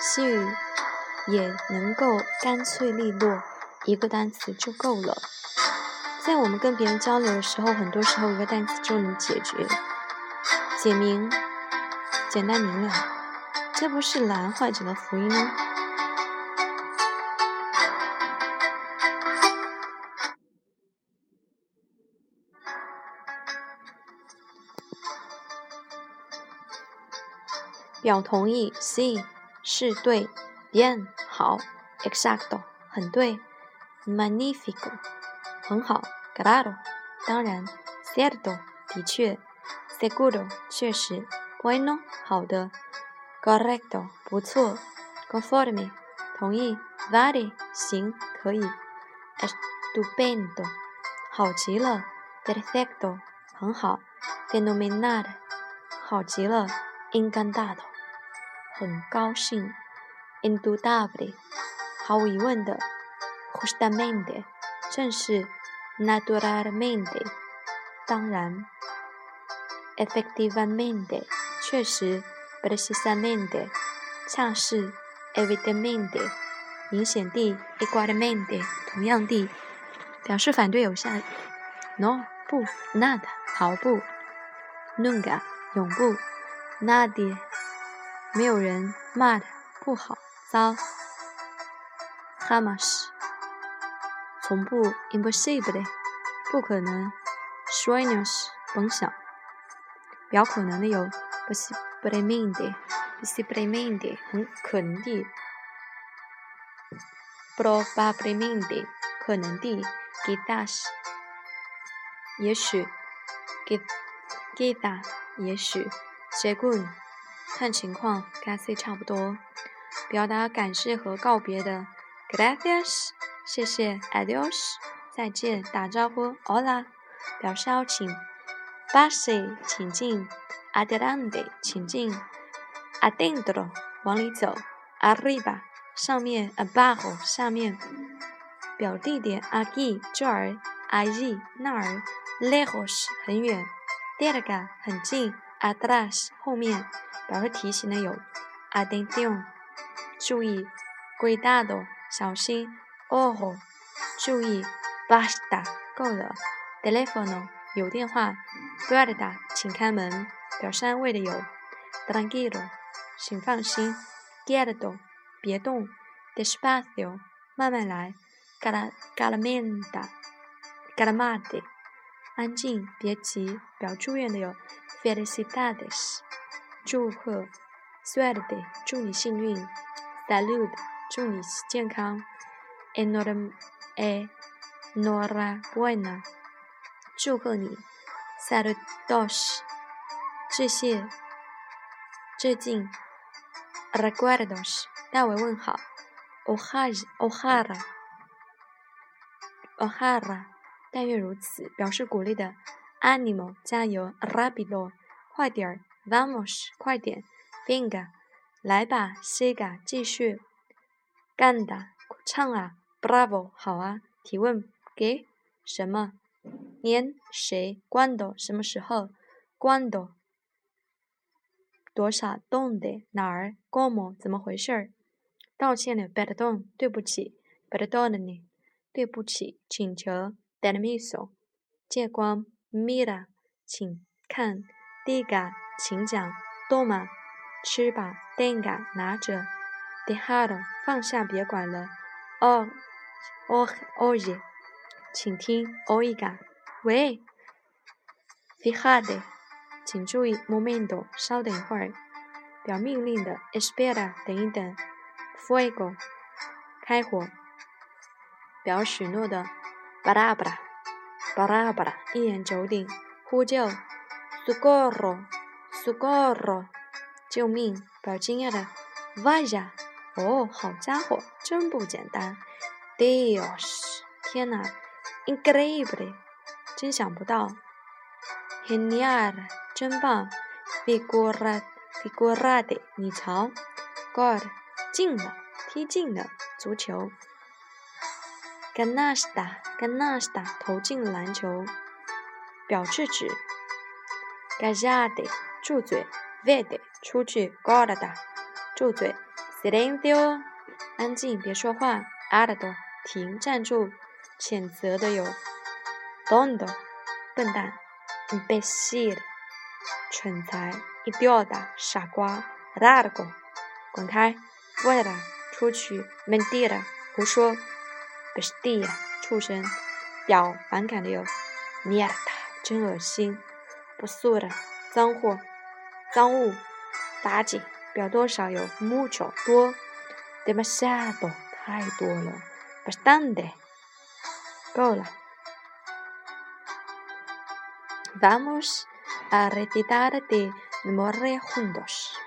西语也能够干脆利落，一个单词就够了。在我们跟别人交流的时候，很多时候一个单词就能解决、简明、简单明了。这不是蓝患者的福音吗？表同意，sí 是对，bien 好，exacto 很对，magnifico 很好，claro 当然，cierto 的确，seguro 确实，bueno 好的，correcto 不错，conforme 同意，vale 行可以，estupendo 好极了，perfecto 很好，fenomenal 好极了，encantado 很高兴，indudable 毫无疑问的，justamente 正是，naturalmente 当然，efectivamente 确实，precisamente 恰是，evidentemente 明显地，igualmente 同样地。表示反对有下：no 不，nada 毫不，nunca 永不，nadie 没有人，mad 不好，糟，jamás 从不，impossible 不可能，sueños 甭想。表可能的有 possiblemente，possiblemente 很可能的，probablemente 可能的，quizás 也许，quizá 也许，según 看情况，casi 差不多。表达感谢和告别的，gracias 谢谢；Adios，再见，打招呼，hola 表示邀请，pase 请进，adelante 请进，adentro 往里走，arriba 上面，abajo 下面。表地点，aquí 这儿，allí 那儿，lejos 很远，cerca 很近，atrás 后面。表示提醒的有，atención 注意，cuidado 小心，ojo 注意，basta 够了，teléfono 有电话，puerta 请开门。表示安慰的有，tranquilo 请放心，quieto 别动，despacio 慢慢来，cal calmada calmate 安静别急。表祝愿的有，felicidades 祝贺，suerte 祝你幸运，salud 祝你健康 e n o r m e n o r a b u e n a 祝贺你，saludos 致谢，致敬，recuerdos 代为问好，ojalá ojalá ojalá 但愿如此，表示鼓励的，ánimo 加油，rápido 快点儿，vamos 快点，venga 来吧，siga 继续，canta 唱啊，bravo 好啊，提问给什么？年谁？cuándo 什么时候？cuándo 多少？dónde 哪儿？cómo 怎么回事儿？道歉的，perdón 对不起，perdóname 对不起，请求，permiso 借光，mira 请看，diga 请讲，toma 吃吧，tenga 拿着，dejar 放下别管了，o o oye 请听，oiga 喂，fíjate 请注意，momento 稍等一会儿，表命令的，espera 等一等，fuego 开火，表许诺的，palabra palabra 一言九鼎，呼救，socorro socorro 救命，不要惊讶的，vaya 哦好家伙，真不简单，Dios 天哪，increíble 真想不到，genial 真棒，figura figurade 你瞧，God 进了，踢进了足球，ganasta ganasta 投进篮球，表制止，gallade 住嘴，vede 出去，guarda 住嘴 silencio，安静，别说话。alto，停，站住。谴责的有，tonto，笨蛋；imbécil，蠢材；idiota，傻瓜；largo，滚开；fuera，出去；mentira，胡说；bestia，畜生。表反感的有，mierda，真恶心不说的脏货、脏物、垃圾。表多少有，mucho，多；demasiado，太多了；bastante。够了。Vamos a recitar de memoria juntos.